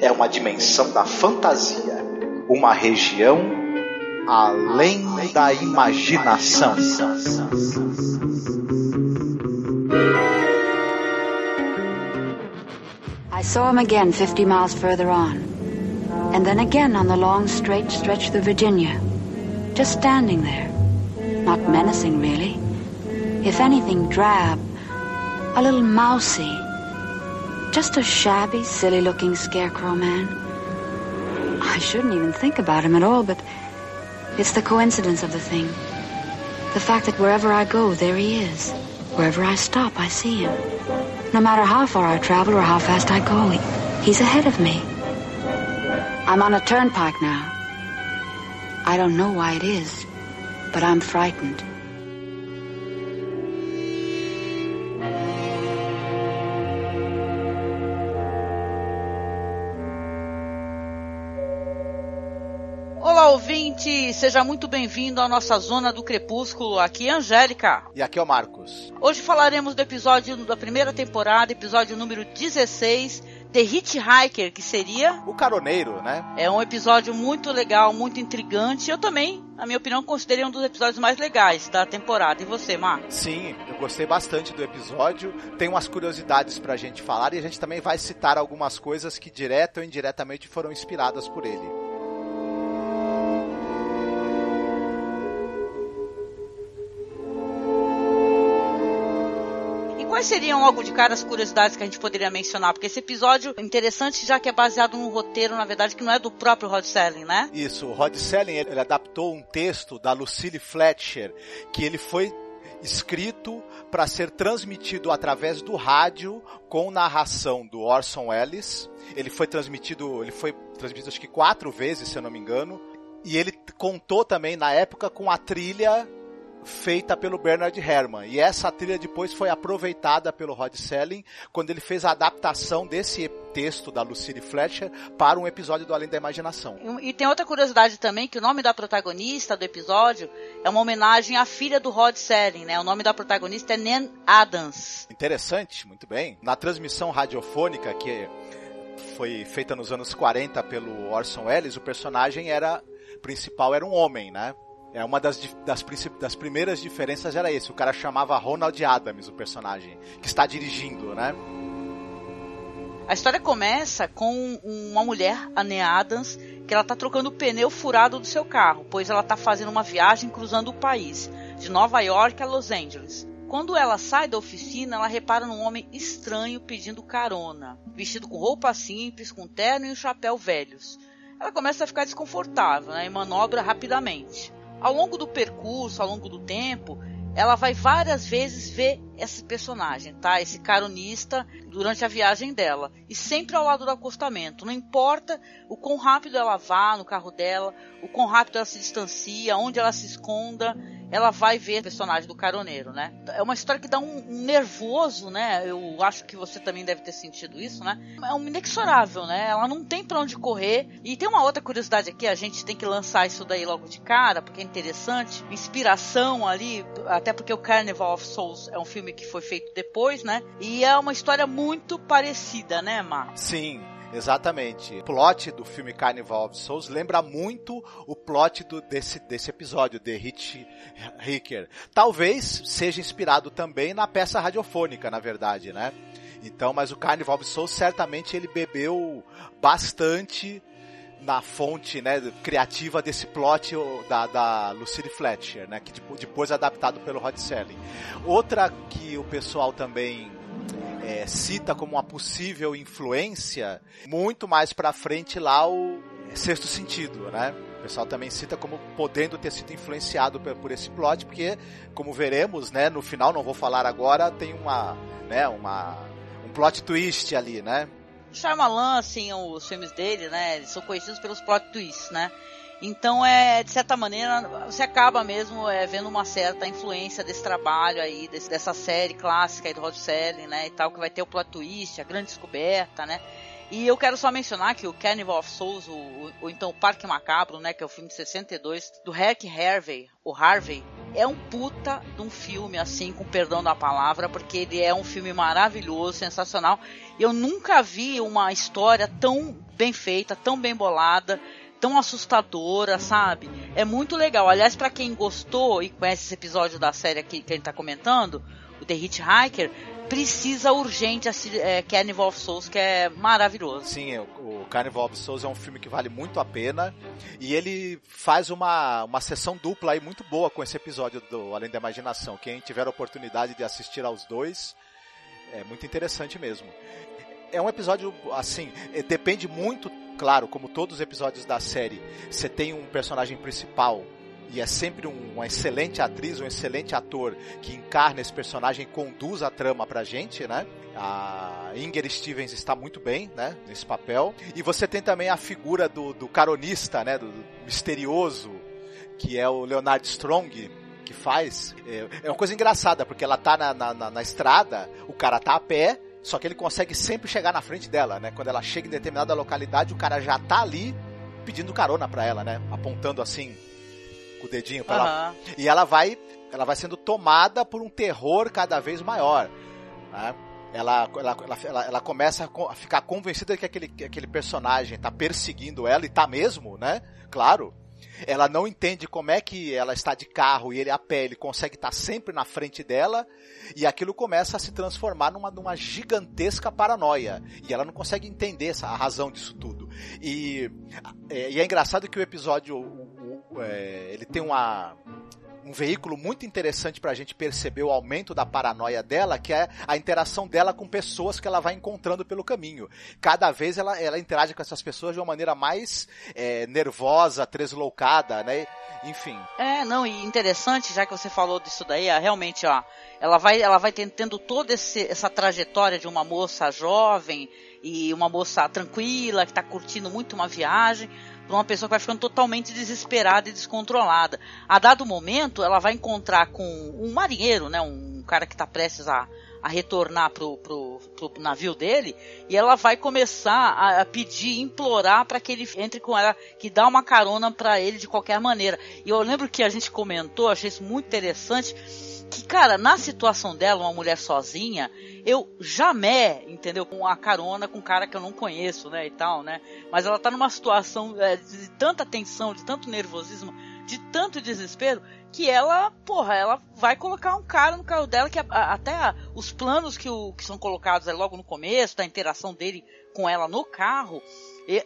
É uma dimensão da fantasia, uma região além da imaginação. I saw him again 50 miles further on. And then again on the long straight stretch through Virginia. Just standing there. Not menacing, really. If anything, drab. A little mousy. Just a shabby, silly looking scarecrow man. I shouldn't even think about him at all, but it's the coincidence of the thing. The fact that wherever I go, there he is. Wherever I stop, I see him. No matter how far I travel or how fast I go, he, he's ahead of me. I'm on a turnpike now. I don't know why it is, but I'm frightened. Ouvinte! Seja muito bem-vindo à nossa Zona do Crepúsculo. Aqui é a Angélica. E aqui é o Marcos. Hoje falaremos do episódio da primeira temporada, episódio número 16, The Hitchhiker, que seria... O Caroneiro, né? É um episódio muito legal, muito intrigante. Eu também, na minha opinião, considerei um dos episódios mais legais da temporada. E você, Mar? Sim, eu gostei bastante do episódio. Tem umas curiosidades pra gente falar e a gente também vai citar algumas coisas que, direta ou indiretamente, foram inspiradas por ele. Quais seriam logo de cara as curiosidades que a gente poderia mencionar? Porque esse episódio é interessante já que é baseado num roteiro, na verdade, que não é do próprio Rod Serling, né? Isso, o Rod Serling ele adaptou um texto da Lucille Fletcher que ele foi escrito para ser transmitido através do rádio com narração do Orson Welles. Ele foi transmitido, ele foi transmitido acho que quatro vezes, se eu não me engano. E ele contou também na época com a trilha feita pelo Bernard Herrmann. E essa trilha depois foi aproveitada pelo Rod Selling quando ele fez a adaptação desse texto da Lucille Fletcher para um episódio do Além da Imaginação. E tem outra curiosidade também, que o nome da protagonista do episódio é uma homenagem à filha do Rod Selling, né? O nome da protagonista é Nan Adams. Interessante, muito bem. Na transmissão radiofônica que foi feita nos anos 40 pelo Orson Welles, o personagem era principal era um homem, né? É uma das, das, das primeiras diferenças era esse. O cara chamava Ronald Adams, o personagem, que está dirigindo, né? A história começa com uma mulher, a Nea Adams, que ela está trocando o pneu furado do seu carro, pois ela está fazendo uma viagem cruzando o país, de Nova York a Los Angeles. Quando ela sai da oficina, ela repara num homem estranho pedindo carona, vestido com roupa simples, com terno e um chapéu velhos. Ela começa a ficar desconfortável né, e manobra rapidamente. Ao longo do percurso, ao longo do tempo, ela vai várias vezes ver esse personagem, tá? Esse caronista durante a viagem dela e sempre ao lado do acostamento. Não importa o quão rápido ela vá no carro dela, o quão rápido ela se distancia, onde ela se esconda, ela vai ver o personagem do caroneiro, né? É uma história que dá um, nervoso, né? Eu acho que você também deve ter sentido isso, né? É um inexorável, né? Ela não tem para onde correr. E tem uma outra curiosidade aqui, a gente tem que lançar isso daí logo de cara, porque é interessante. Inspiração ali, até porque o Carnival of Souls é um filme que foi feito depois, né? E é uma história muito parecida, né, Mar? Sim, Exatamente. O plot do filme Carnival of Souls lembra muito o plot do, desse, desse episódio, The Hitchhiker. Talvez seja inspirado também na peça radiofônica, na verdade, né? Então, mas o Carnival of Souls certamente ele bebeu bastante na fonte né, criativa desse plot da, da Lucille Fletcher, né, que depois é adaptado pelo Rod Serling. Outra que o pessoal também é, cita como uma possível influência, muito mais pra frente lá o Sexto Sentido, né? O pessoal também cita como podendo ter sido influenciado por, por esse plot, porque, como veremos, né, no final, não vou falar agora, tem uma, né, uma, um plot twist ali, né? Shyamalan, assim, os filmes dele, né, eles são conhecidos pelos plot twists, né? Então, é, de certa maneira, você acaba mesmo é, vendo uma certa influência desse trabalho aí, desse, dessa série clássica aí do Rod Serling, né, e tal, que vai ter o plot twist, a grande descoberta, né? E eu quero só mencionar que o Carnival of Souls, o, o, então o Parque Macabro, né, que é o filme de 62, do Herc Harvey, o Harvey, é um puta de um filme, assim, com perdão da palavra, porque ele é um filme maravilhoso, sensacional. Eu nunca vi uma história tão bem feita, tão bem bolada, tão assustadora, sabe? É muito legal. Aliás, para quem gostou e conhece esse episódio da série aqui que a gente tá comentando, o The Hitchhiker, precisa urgente assistir é, Carnival of Souls, que é maravilhoso. Sim, o, o Carnival of Souls é um filme que vale muito a pena e ele faz uma, uma sessão dupla aí muito boa com esse episódio do Além da Imaginação. Quem tiver a oportunidade de assistir aos dois, é muito interessante mesmo. É um episódio, assim, é, depende muito, claro, como todos os episódios da série, você tem um personagem principal e é sempre um, uma excelente atriz, um excelente ator que encarna esse personagem e conduz a trama pra gente, né? A Inger Stevens está muito bem, né? Nesse papel. E você tem também a figura do, do caronista, né? Do, do misterioso, que é o Leonard Strong, que faz. É, é uma coisa engraçada, porque ela tá na, na, na, estrada, o cara tá a pé, só que ele consegue sempre chegar na frente dela, né? Quando ela chega em determinada localidade, o cara já tá ali pedindo carona pra ela, né? Apontando assim com o dedinho para uhum. ela. E ela vai, ela vai sendo tomada por um terror cada vez maior. Né? Ela, ela, ela, ela, começa a ficar convencida de que aquele, que aquele personagem está perseguindo ela, e tá mesmo, né? Claro. Ela não entende como é que ela está de carro e ele a pé, ele consegue estar sempre na frente dela, e aquilo começa a se transformar numa, numa gigantesca paranoia. E ela não consegue entender essa, a razão disso tudo. E, é, e é engraçado que o episódio, o, o, é, ele tem uma um veículo muito interessante para a gente perceber o aumento da paranoia dela, que é a interação dela com pessoas que ela vai encontrando pelo caminho. Cada vez ela, ela interage com essas pessoas de uma maneira mais é, nervosa, tresloucada, né? Enfim. É, não, e interessante, já que você falou disso daí, é, realmente, ó, ela vai, ela vai tendo toda esse, essa trajetória de uma moça jovem e uma moça tranquila, que está curtindo muito uma viagem, para uma pessoa que vai ficando totalmente desesperada e descontrolada. A dado momento, ela vai encontrar com um marinheiro, né, um cara que está prestes a, a retornar pro, pro, pro, navio dele e ela vai começar a, a pedir, implorar para que ele entre com ela, que dá uma carona para ele de qualquer maneira. E eu lembro que a gente comentou, achei isso muito interessante, que cara, na situação dela, uma mulher sozinha, eu jamais, entendeu? Com a carona com um cara que eu não conheço, né, e tal, né? Mas ela tá numa situação é, de tanta tensão, de tanto nervosismo, de tanto desespero, que ela, porra, ela vai colocar um cara no carro dela que a, até a, os planos que, o, que são colocados logo no começo, da interação dele com ela no carro,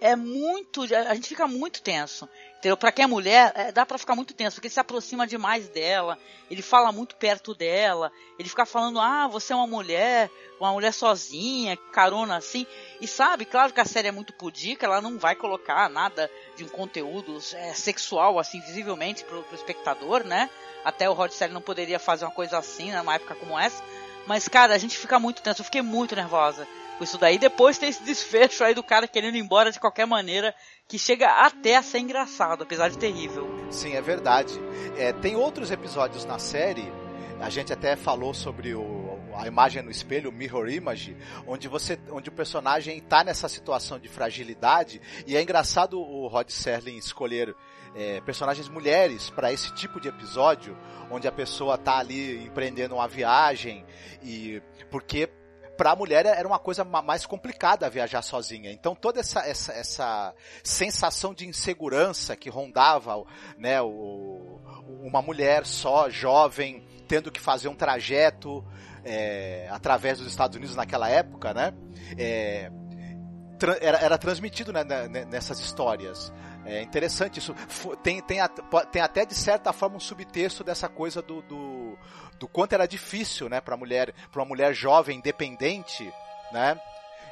é, muito, a gente fica muito tenso. Entendeu? Pra quem é mulher, é, dá pra ficar muito tenso, porque ele se aproxima demais dela, ele fala muito perto dela, ele fica falando, ah, você é uma mulher, uma mulher sozinha, carona assim. E sabe, claro que a série é muito pudica, ela não vai colocar nada de um conteúdo é, sexual, assim, visivelmente pro, pro espectador, né? Até o Rod Serling não poderia fazer uma coisa assim, numa época como essa. Mas, cara, a gente fica muito tenso, eu fiquei muito nervosa isso daí. Depois tem esse desfecho aí do cara querendo ir embora de qualquer maneira, que chega até a ser engraçado, apesar de terrível. Sim, é verdade. É, tem outros episódios na série, a gente até falou sobre o, a imagem no espelho, mirror image, onde você, onde o personagem está nessa situação de fragilidade e é engraçado o Rod Serling escolher é, personagens mulheres para esse tipo de episódio, onde a pessoa está ali empreendendo uma viagem e porque para a mulher era uma coisa mais complicada viajar sozinha. Então toda essa, essa, essa sensação de insegurança que rondava, né, o, uma mulher só, jovem, tendo que fazer um trajeto é, através dos Estados Unidos naquela época, né, é, era, era transmitido né, nessas histórias. É interessante isso. Tem, tem, tem até de certa forma um subtexto dessa coisa do, do do quanto era difícil, né, para mulher, para uma mulher jovem, independente, né,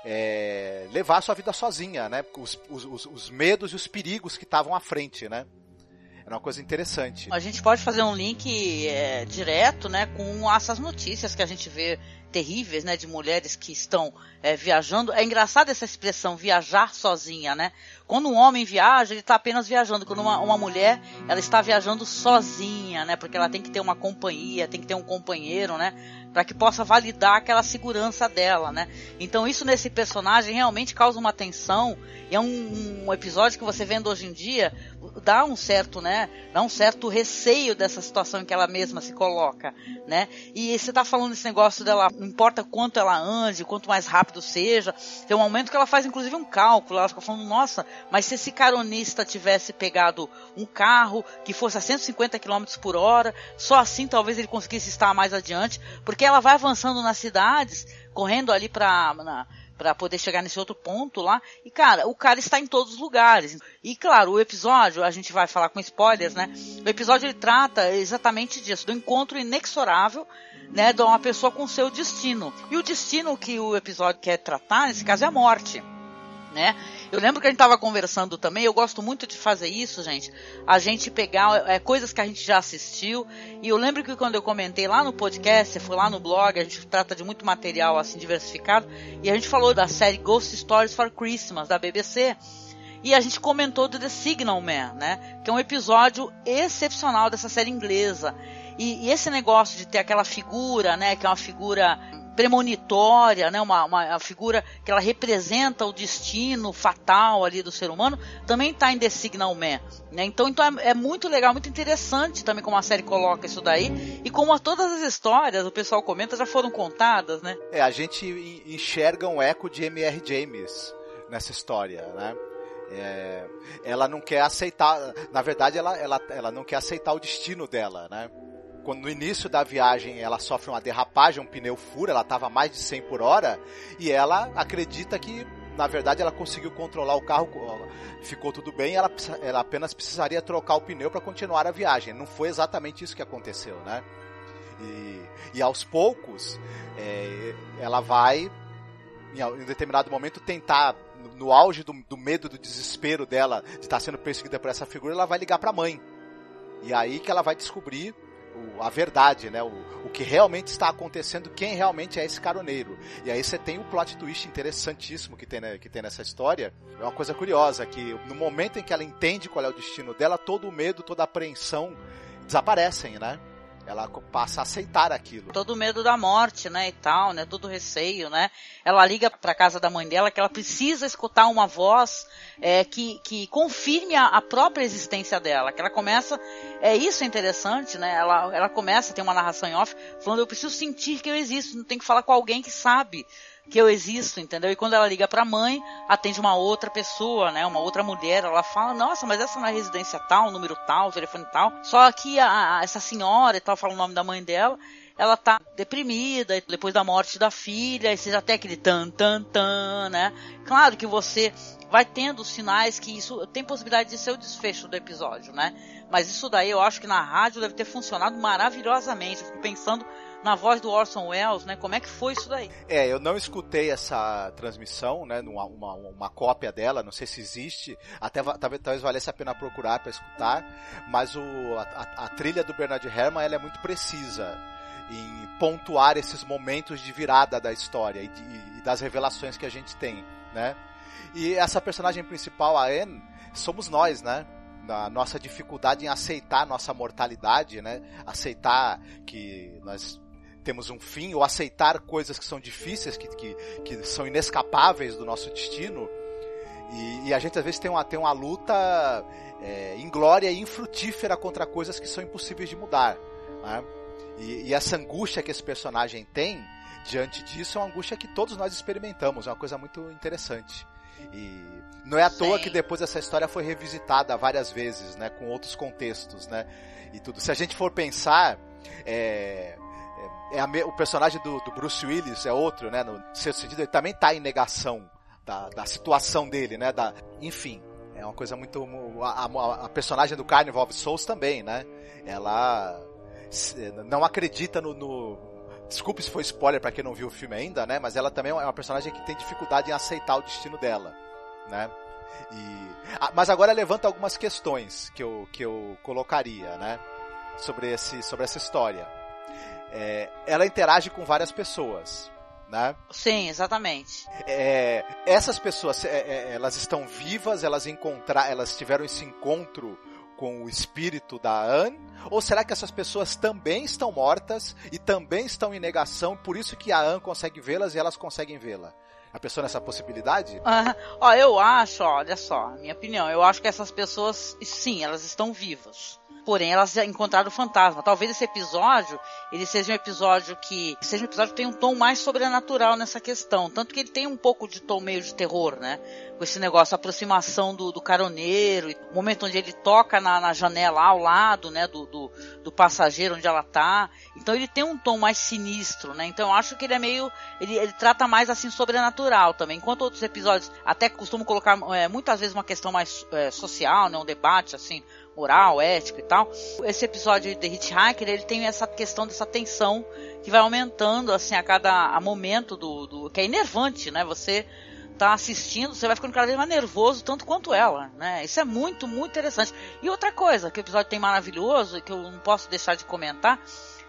é, levar sua vida sozinha, né, os, os, os medos e os perigos que estavam à frente, né. Era uma coisa interessante. A gente pode fazer um link é, direto, né, com essas notícias que a gente vê terríveis, né, de mulheres que estão é, viajando. É engraçado essa expressão viajar sozinha, né? Quando um homem viaja, ele está apenas viajando. Quando uma, uma mulher, ela está viajando sozinha, né? Porque ela tem que ter uma companhia, tem que ter um companheiro, né? Para que possa validar aquela segurança dela, né? Então isso nesse personagem realmente causa uma tensão. E é um, um episódio que você vendo hoje em dia dá um certo, né? Dá um certo receio dessa situação em que ela mesma se coloca, né? E você está falando desse negócio dela, não importa quanto ela ande, quanto mais rápido seja. Tem um momento que ela faz inclusive um cálculo. Ela fica falando, nossa, mas se esse caronista tivesse pegado um carro que fosse a 150 km por hora, só assim talvez ele conseguisse estar mais adiante, porque ela vai avançando nas cidades, correndo ali para para poder chegar nesse outro ponto lá. E cara, o cara está em todos os lugares. E claro, o episódio, a gente vai falar com spoilers, né? O episódio ele trata exatamente disso, do encontro inexorável, né, de uma pessoa com seu destino. E o destino que o episódio quer tratar, nesse caso, é a morte né? Eu lembro que a gente estava conversando também, eu gosto muito de fazer isso, gente. A gente pegar é, coisas que a gente já assistiu. E eu lembro que quando eu comentei lá no podcast, foi lá no blog, a gente trata de muito material assim diversificado. E a gente falou da série Ghost Stories for Christmas, da BBC. E a gente comentou do The Signal Man, né? Que é um episódio excepcional dessa série inglesa. E, e, esse negócio de ter aquela figura, né? Que é uma figura premonitória, né, uma, uma figura que ela representa o destino fatal ali do ser humano, também está em The Signal Man. Né? Então, então é, é, muito legal, muito interessante também como a série coloca isso daí e como todas as histórias, o pessoal comenta, já foram contadas, né? É, a gente enxerga um eco de M.R. James nessa história, né? É, ela não quer aceitar, na verdade ela, ela, ela não quer aceitar o destino dela, né? Quando no início da viagem ela sofre uma derrapagem, um pneu fura, ela estava mais de 100 por hora e ela acredita que na verdade ela conseguiu controlar o carro, ficou tudo bem, ela, ela apenas precisaria trocar o pneu para continuar a viagem. Não foi exatamente isso que aconteceu, né? E, e aos poucos é, ela vai em, em determinado momento tentar no, no auge do, do, medo, do desespero dela de estar sendo perseguida por essa figura, ela vai ligar para a mãe. E aí que ela vai descobrir o, a verdade, né? O, o que realmente está acontecendo, quem realmente é esse caroneiro. E aí você tem o plot twist interessantíssimo que tem, né, que tem nessa história. É uma coisa curiosa, que no momento em que ela entende qual é o destino dela, todo o medo, toda a apreensão desaparecem, né? Ela passa a aceitar aquilo. Todo medo da morte, né, e tal, né, todo receio, né. Ela liga para casa da mãe dela que ela precisa escutar uma voz é, que, que confirme a, a, própria existência dela, que ela começa, é isso é interessante, né, ela, ela começa, tem uma narração em off, falando eu preciso sentir que eu existo, não tem que falar com alguém que sabe, que eu existo, entendeu? E quando ela liga para a mãe, atende uma outra pessoa, né? Uma outra mulher, ela fala: "Nossa, mas essa não é residência tal, número tal, telefone tal". Só que a, a, essa senhora e tal fala o nome da mãe dela, ela tá deprimida depois da morte da filha, e já tem aquele tan tan tan, né? Claro que você vai tendo sinais que isso tem possibilidade de ser o desfecho do episódio, né? Mas isso daí eu acho que na rádio deve ter funcionado maravilhosamente. Eu fico pensando na voz do Orson Welles, né? Como é que foi isso daí? É, eu não escutei essa transmissão, né? Uma, uma, uma cópia dela, não sei se existe. Até talvez, talvez valesse a pena procurar para escutar. Mas o, a, a, trilha do Bernard Herrmann ela é muito precisa em pontuar esses momentos de virada da história e, de, e das revelações que a gente tem, né? E essa personagem principal, a Anne, somos nós, né? na nossa dificuldade em aceitar nossa mortalidade, né? Aceitar que nós temos um fim, ou aceitar coisas que são difíceis, que, que, que são inescapáveis do nosso destino. E, e, a gente às vezes tem uma, tem uma luta é, inglória e infrutífera contra coisas que são impossíveis de mudar. Né? E, e, essa angústia que esse personagem tem diante disso é uma angústia que todos nós experimentamos, é uma coisa muito interessante. E não é à Sim. toa que depois essa história foi revisitada várias vezes, né, com outros contextos, né, e tudo. Se a gente for pensar, é, é a, o personagem do, do, Bruce Willis é outro, né? No certo sentido, ele também está em negação da, da situação dele, né? Da, enfim, é uma coisa muito. A, a, a, personagem do Carnival of Souls também, né? Ela não acredita no, no. Desculpe se foi spoiler para quem não viu o filme ainda, né? Mas ela também é uma personagem que tem dificuldade em aceitar o destino dela, né? E, mas agora levanta algumas questões que eu, que eu colocaria, né? Sobre, esse, sobre essa história. É, ela interage com várias pessoas, né? Sim, exatamente. É, essas pessoas, é, é elas estão vivas, elas encontrar, elas tiveram esse encontro com o espírito da Anne? Ou será que essas pessoas também estão mortas e também estão em negação, por isso que a Anne consegue vê-las e elas conseguem vê-la? A pessoa nessa possibilidade? Ah, ó, eu acho, olha só, minha opinião, eu acho que essas pessoas, sim, elas estão vivas porém elas encontraram o fantasma. Talvez esse episódio, ele seja um episódio que seja um episódio que tem um tom mais sobrenatural nessa questão, tanto que ele tem um pouco de tom meio de terror, né? Com esse negócio, a aproximação do, do caroneiro, o momento onde ele toca na, na janela ao lado, né, do, do, do, passageiro onde ela tá. Então ele tem um tom mais sinistro, né? Então eu acho que ele é meio, ele, ele trata mais assim sobrenatural também. Enquanto outros episódios até costumam colocar é, muitas vezes uma questão mais é, social, né, um debate assim, moral, ético e tal. Esse episódio de Hitchhiker, ele tem essa questão dessa tensão que vai aumentando assim a cada a momento do, do que é enervante, né? Você tá assistindo, você vai ficando cada vez mais nervoso, tanto quanto ela, né? Isso é muito, muito interessante. E outra coisa que o episódio tem maravilhoso, que eu não posso deixar de comentar,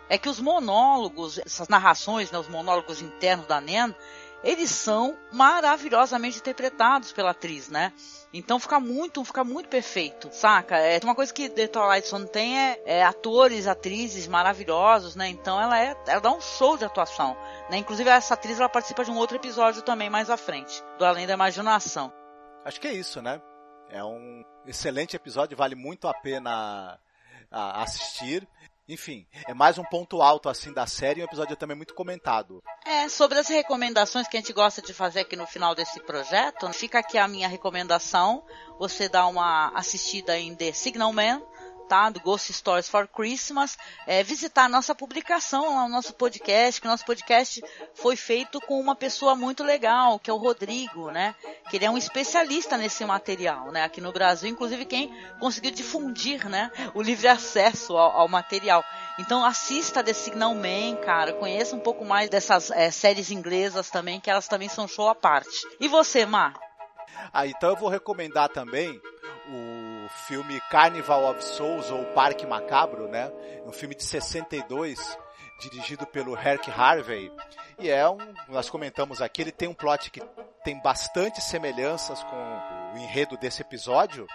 é que os monólogos, essas narrações, né, os monólogos internos da Nen, eles são maravilhosamente interpretados pela atriz, né? Então fica muito, fica muito perfeito, saca? É uma coisa que The Twilight Zone tem é, é, atores, atrizes maravilhosos, né? Então ela é, ela dá um show de atuação, né? Inclusive essa atriz ela participa de um outro episódio também mais à frente, do Além da Imaginação. Acho que é isso, né? É um excelente episódio, vale muito a pena assistir. Enfim, é mais um ponto alto assim da série, um episódio também muito comentado. É, sobre as recomendações que a gente gosta de fazer aqui no final desse projeto, fica aqui a minha recomendação. Você dá uma assistida em The Signal Man, tá? Do Ghost Stories for Christmas, é, visitar a nossa publicação lá, o nosso podcast, que o nosso podcast foi feito com uma pessoa muito legal, que é o Rodrigo, né? Que ele é um especialista nesse material, né? Aqui no Brasil, inclusive quem conseguiu difundir, né? O livre acesso ao, ao material. Então assista The Signal Man, cara. Conheça um pouco mais dessas é, séries inglesas também, que elas também são show à parte. E você, Mar? Ah, então eu vou recomendar também filme Carnival of Souls ou Parque Macabro, né? Um filme de 62 dirigido pelo Herc Harvey. E é um, nós comentamos aqui, ele tem um plot que tem bastante semelhanças com o enredo desse episódio.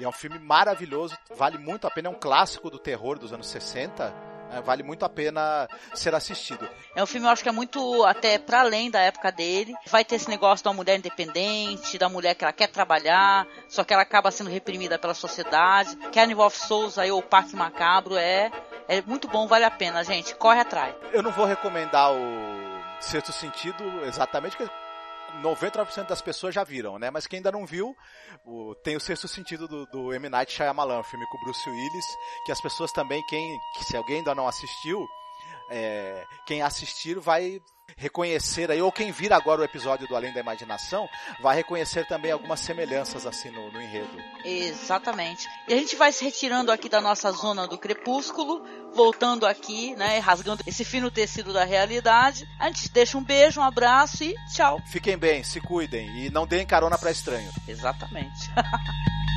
E é um filme maravilhoso, vale muito a pena, é um clássico do terror dos anos 60 é, vale muito a pena ser assistido. É um filme, eu acho que é muito até para além da época dele. Vai ter esse negócio da mulher independente, da mulher que ela quer trabalhar, só que ela acaba sendo reprimida pela sociedade. Carnival of Souls aí, o Parque Macabro, é, é muito bom, vale a pena, gente. Corre atrás. Eu não vou recomendar o Sexto Sentido exatamente, porque 99% das pessoas já viram, né? Mas quem ainda não viu, o, tem o sexto sentido do, do M. Night Shyamalan, filme com o Bruce Willis, que as pessoas também, quem, que se alguém ainda não assistiu, é, quem assistir vai reconhecer aí, ou quem vir agora o episódio do Além da Imaginação, vai reconhecer também algumas semelhanças assim no, no, enredo. Exatamente. E a gente vai se retirando aqui da nossa zona do crepúsculo, voltando aqui, né, rasgando esse fino tecido da realidade. A gente deixa um beijo, um abraço e tchau. Fiquem bem, se cuidem e não deem carona para estranho. Exatamente.